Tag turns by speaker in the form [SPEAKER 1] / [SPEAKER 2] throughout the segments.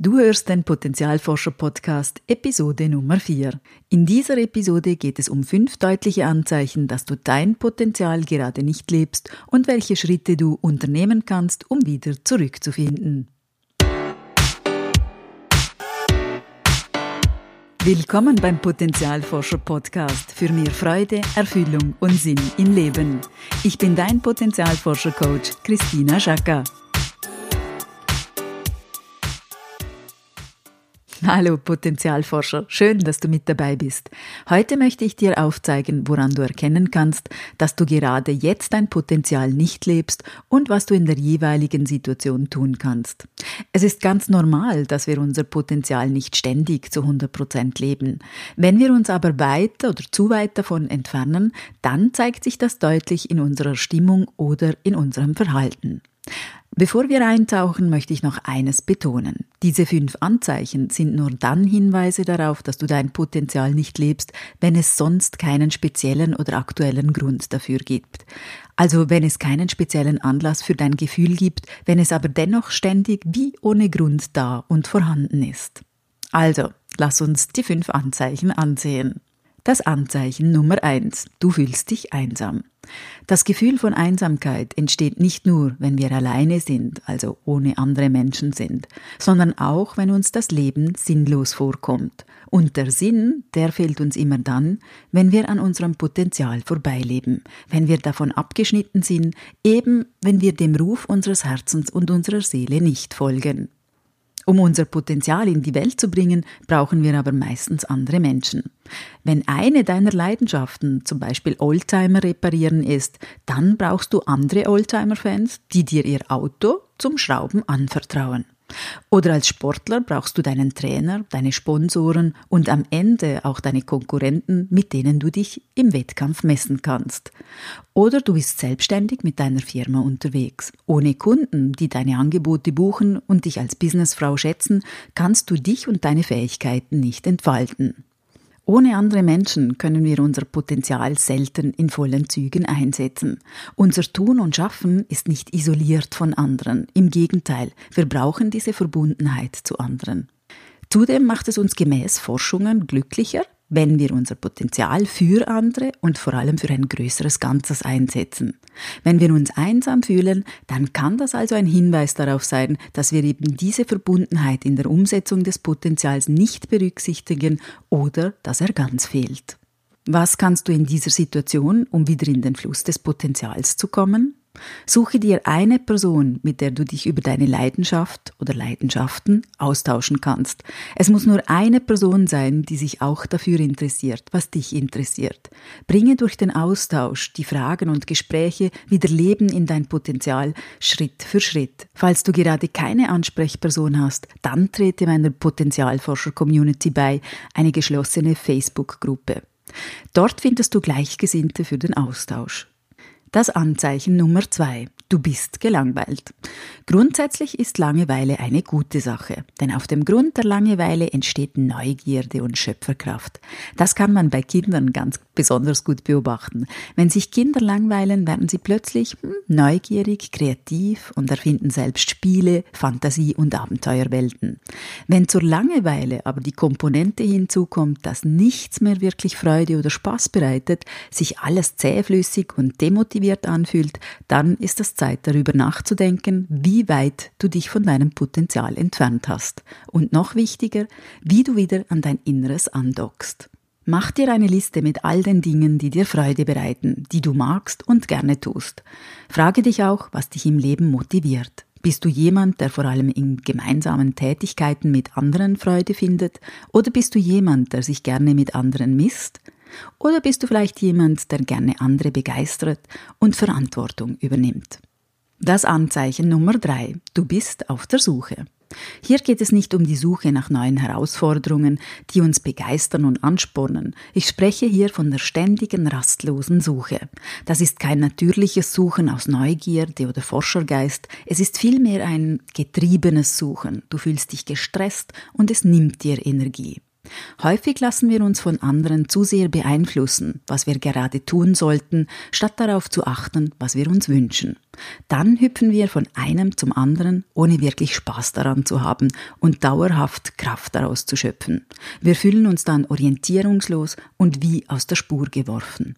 [SPEAKER 1] Du hörst den Potenzialforscher-Podcast Episode Nummer 4. In dieser Episode geht es um fünf deutliche Anzeichen, dass du dein Potenzial gerade nicht lebst und welche Schritte du unternehmen kannst, um wieder zurückzufinden. Willkommen beim Potenzialforscher-Podcast für mehr Freude, Erfüllung und Sinn im Leben. Ich bin dein Potenzialforscher-Coach Christina Schacker. Hallo Potenzialforscher, schön, dass du mit dabei bist. Heute möchte ich dir aufzeigen, woran du erkennen kannst, dass du gerade jetzt dein Potenzial nicht lebst und was du in der jeweiligen Situation tun kannst. Es ist ganz normal, dass wir unser Potenzial nicht ständig zu 100 Prozent leben. Wenn wir uns aber weiter oder zu weit davon entfernen, dann zeigt sich das deutlich in unserer Stimmung oder in unserem Verhalten. Bevor wir eintauchen, möchte ich noch eines betonen. Diese fünf Anzeichen sind nur dann Hinweise darauf, dass du dein Potenzial nicht lebst, wenn es sonst keinen speziellen oder aktuellen Grund dafür gibt. Also wenn es keinen speziellen Anlass für dein Gefühl gibt, wenn es aber dennoch ständig wie ohne Grund da und vorhanden ist. Also, lass uns die fünf Anzeichen ansehen. Das Anzeichen Nummer eins: Du fühlst dich einsam. Das Gefühl von Einsamkeit entsteht nicht nur, wenn wir alleine sind, also ohne andere Menschen sind, sondern auch, wenn uns das Leben sinnlos vorkommt. Und der Sinn, der fehlt uns immer dann, wenn wir an unserem Potenzial vorbeileben, wenn wir davon abgeschnitten sind, eben wenn wir dem Ruf unseres Herzens und unserer Seele nicht folgen. Um unser Potenzial in die Welt zu bringen, brauchen wir aber meistens andere Menschen. Wenn eine deiner Leidenschaften zum Beispiel Oldtimer reparieren ist, dann brauchst du andere Oldtimer-Fans, die dir ihr Auto zum Schrauben anvertrauen. Oder als Sportler brauchst du deinen Trainer, deine Sponsoren und am Ende auch deine Konkurrenten, mit denen du dich im Wettkampf messen kannst. Oder du bist selbstständig mit deiner Firma unterwegs. Ohne Kunden, die deine Angebote buchen und dich als Businessfrau schätzen, kannst du dich und deine Fähigkeiten nicht entfalten. Ohne andere Menschen können wir unser Potenzial selten in vollen Zügen einsetzen. Unser Tun und Schaffen ist nicht isoliert von anderen. Im Gegenteil, wir brauchen diese Verbundenheit zu anderen. Zudem macht es uns gemäß Forschungen glücklicher, wenn wir unser Potenzial für andere und vor allem für ein größeres Ganzes einsetzen. Wenn wir uns einsam fühlen, dann kann das also ein Hinweis darauf sein, dass wir eben diese Verbundenheit in der Umsetzung des Potenzials nicht berücksichtigen oder dass er ganz fehlt. Was kannst du in dieser Situation, um wieder in den Fluss des Potenzials zu kommen? Suche dir eine Person, mit der du dich über deine Leidenschaft oder Leidenschaften austauschen kannst. Es muss nur eine Person sein, die sich auch dafür interessiert, was dich interessiert. Bringe durch den Austausch die Fragen und Gespräche wieder Leben in dein Potenzial Schritt für Schritt. Falls du gerade keine Ansprechperson hast, dann trete meiner Potenzialforscher-Community bei, eine geschlossene Facebook-Gruppe. Dort findest du Gleichgesinnte für den Austausch. Das Anzeichen Nummer zwei. Du bist gelangweilt. Grundsätzlich ist Langeweile eine gute Sache, denn auf dem Grund der Langeweile entsteht Neugierde und Schöpferkraft. Das kann man bei Kindern ganz besonders gut beobachten. Wenn sich Kinder langweilen, werden sie plötzlich hm, neugierig, kreativ und erfinden selbst Spiele, Fantasie und Abenteuerwelten. Wenn zur Langeweile aber die Komponente hinzukommt, dass nichts mehr wirklich Freude oder Spaß bereitet, sich alles zähflüssig und demotiviert anfühlt, dann ist das Zeit darüber nachzudenken, wie weit du dich von deinem Potenzial entfernt hast. Und noch wichtiger, wie du wieder an dein Inneres andockst. Mach dir eine Liste mit all den Dingen, die dir Freude bereiten, die du magst und gerne tust. Frage dich auch, was dich im Leben motiviert. Bist du jemand, der vor allem in gemeinsamen Tätigkeiten mit anderen Freude findet? Oder bist du jemand, der sich gerne mit anderen misst? Oder bist du vielleicht jemand, der gerne andere begeistert und Verantwortung übernimmt? Das Anzeichen Nummer drei. Du bist auf der Suche. Hier geht es nicht um die Suche nach neuen Herausforderungen, die uns begeistern und anspornen. Ich spreche hier von der ständigen, rastlosen Suche. Das ist kein natürliches Suchen aus Neugierde oder Forschergeist, es ist vielmehr ein getriebenes Suchen. Du fühlst dich gestresst und es nimmt dir Energie. Häufig lassen wir uns von anderen zu sehr beeinflussen, was wir gerade tun sollten, statt darauf zu achten, was wir uns wünschen. Dann hüpfen wir von einem zum anderen, ohne wirklich Spaß daran zu haben und dauerhaft Kraft daraus zu schöpfen. Wir fühlen uns dann orientierungslos und wie aus der Spur geworfen.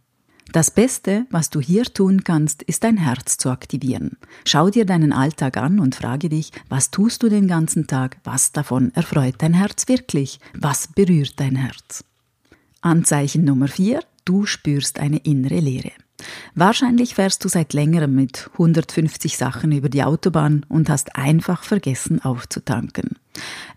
[SPEAKER 1] Das Beste, was du hier tun kannst, ist dein Herz zu aktivieren. Schau dir deinen Alltag an und frage dich, was tust du den ganzen Tag, was davon erfreut dein Herz wirklich, was berührt dein Herz. Anzeichen Nummer 4, du spürst eine innere Leere. Wahrscheinlich fährst du seit längerem mit 150 Sachen über die Autobahn und hast einfach vergessen aufzutanken.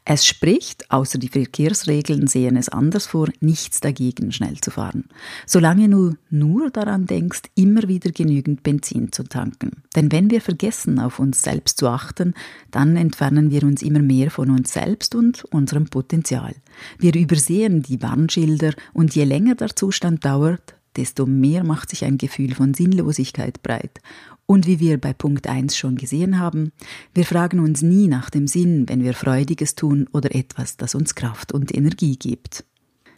[SPEAKER 1] Es spricht, außer die Verkehrsregeln sehen es anders vor, nichts dagegen, schnell zu fahren. Solange du nur daran denkst, immer wieder genügend Benzin zu tanken. Denn wenn wir vergessen, auf uns selbst zu achten, dann entfernen wir uns immer mehr von uns selbst und unserem Potenzial. Wir übersehen die Warnschilder und je länger der Zustand dauert, desto mehr macht sich ein Gefühl von Sinnlosigkeit breit. Und wie wir bei Punkt 1 schon gesehen haben, wir fragen uns nie nach dem Sinn, wenn wir Freudiges tun oder etwas, das uns Kraft und Energie gibt.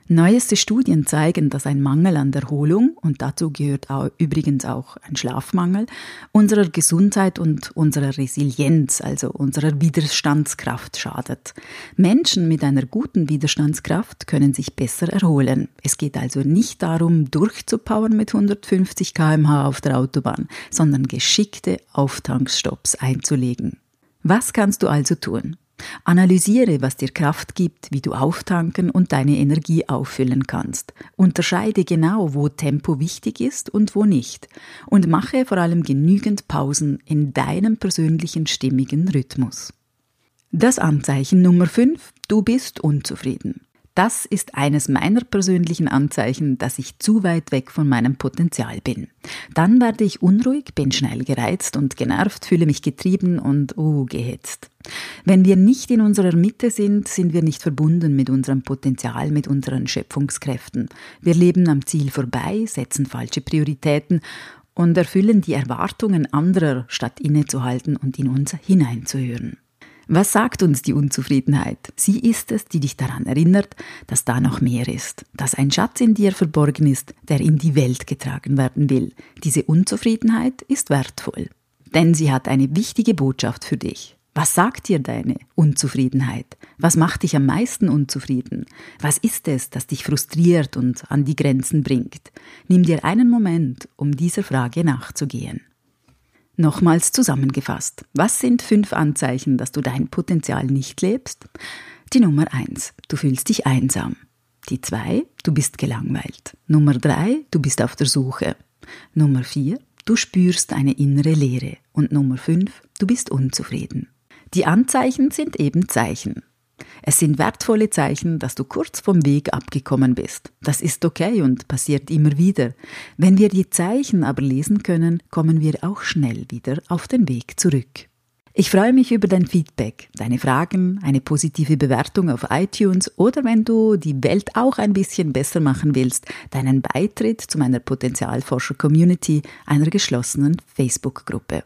[SPEAKER 1] Neueste Studien zeigen, dass ein Mangel an Erholung, und dazu gehört auch, übrigens auch ein Schlafmangel, unserer Gesundheit und unserer Resilienz, also unserer Widerstandskraft schadet. Menschen mit einer guten Widerstandskraft können sich besser erholen. Es geht also nicht darum, durchzupowern mit 150 kmh auf der Autobahn, sondern geschickte Auftankstops einzulegen. Was kannst du also tun? Analysiere, was dir Kraft gibt, wie du auftanken und deine Energie auffüllen kannst. Unterscheide genau, wo Tempo wichtig ist und wo nicht. Und mache vor allem genügend Pausen in deinem persönlichen stimmigen Rhythmus. Das Anzeichen Nummer 5. Du bist unzufrieden. Das ist eines meiner persönlichen Anzeichen, dass ich zu weit weg von meinem Potenzial bin. Dann werde ich unruhig, bin schnell gereizt und genervt, fühle mich getrieben und uh, gehetzt. Wenn wir nicht in unserer Mitte sind, sind wir nicht verbunden mit unserem Potenzial, mit unseren Schöpfungskräften. Wir leben am Ziel vorbei, setzen falsche Prioritäten und erfüllen die Erwartungen anderer, statt innezuhalten und in uns hineinzuhören. Was sagt uns die Unzufriedenheit? Sie ist es, die dich daran erinnert, dass da noch mehr ist, dass ein Schatz in dir verborgen ist, der in die Welt getragen werden will. Diese Unzufriedenheit ist wertvoll, denn sie hat eine wichtige Botschaft für dich. Was sagt dir deine Unzufriedenheit? Was macht dich am meisten unzufrieden? Was ist es, das dich frustriert und an die Grenzen bringt? Nimm dir einen Moment, um dieser Frage nachzugehen. Nochmals zusammengefasst. Was sind fünf Anzeichen, dass du dein Potenzial nicht lebst? Die Nummer eins, du fühlst dich einsam. Die zwei, du bist gelangweilt. Nummer drei, du bist auf der Suche. Nummer vier, du spürst eine innere Leere. Und Nummer fünf, du bist unzufrieden. Die Anzeichen sind eben Zeichen. Es sind wertvolle Zeichen, dass du kurz vom Weg abgekommen bist. Das ist okay und passiert immer wieder. Wenn wir die Zeichen aber lesen können, kommen wir auch schnell wieder auf den Weg zurück. Ich freue mich über dein Feedback, deine Fragen, eine positive Bewertung auf iTunes oder wenn du die Welt auch ein bisschen besser machen willst, deinen Beitritt zu meiner Potenzialforscher-Community, einer geschlossenen Facebook-Gruppe.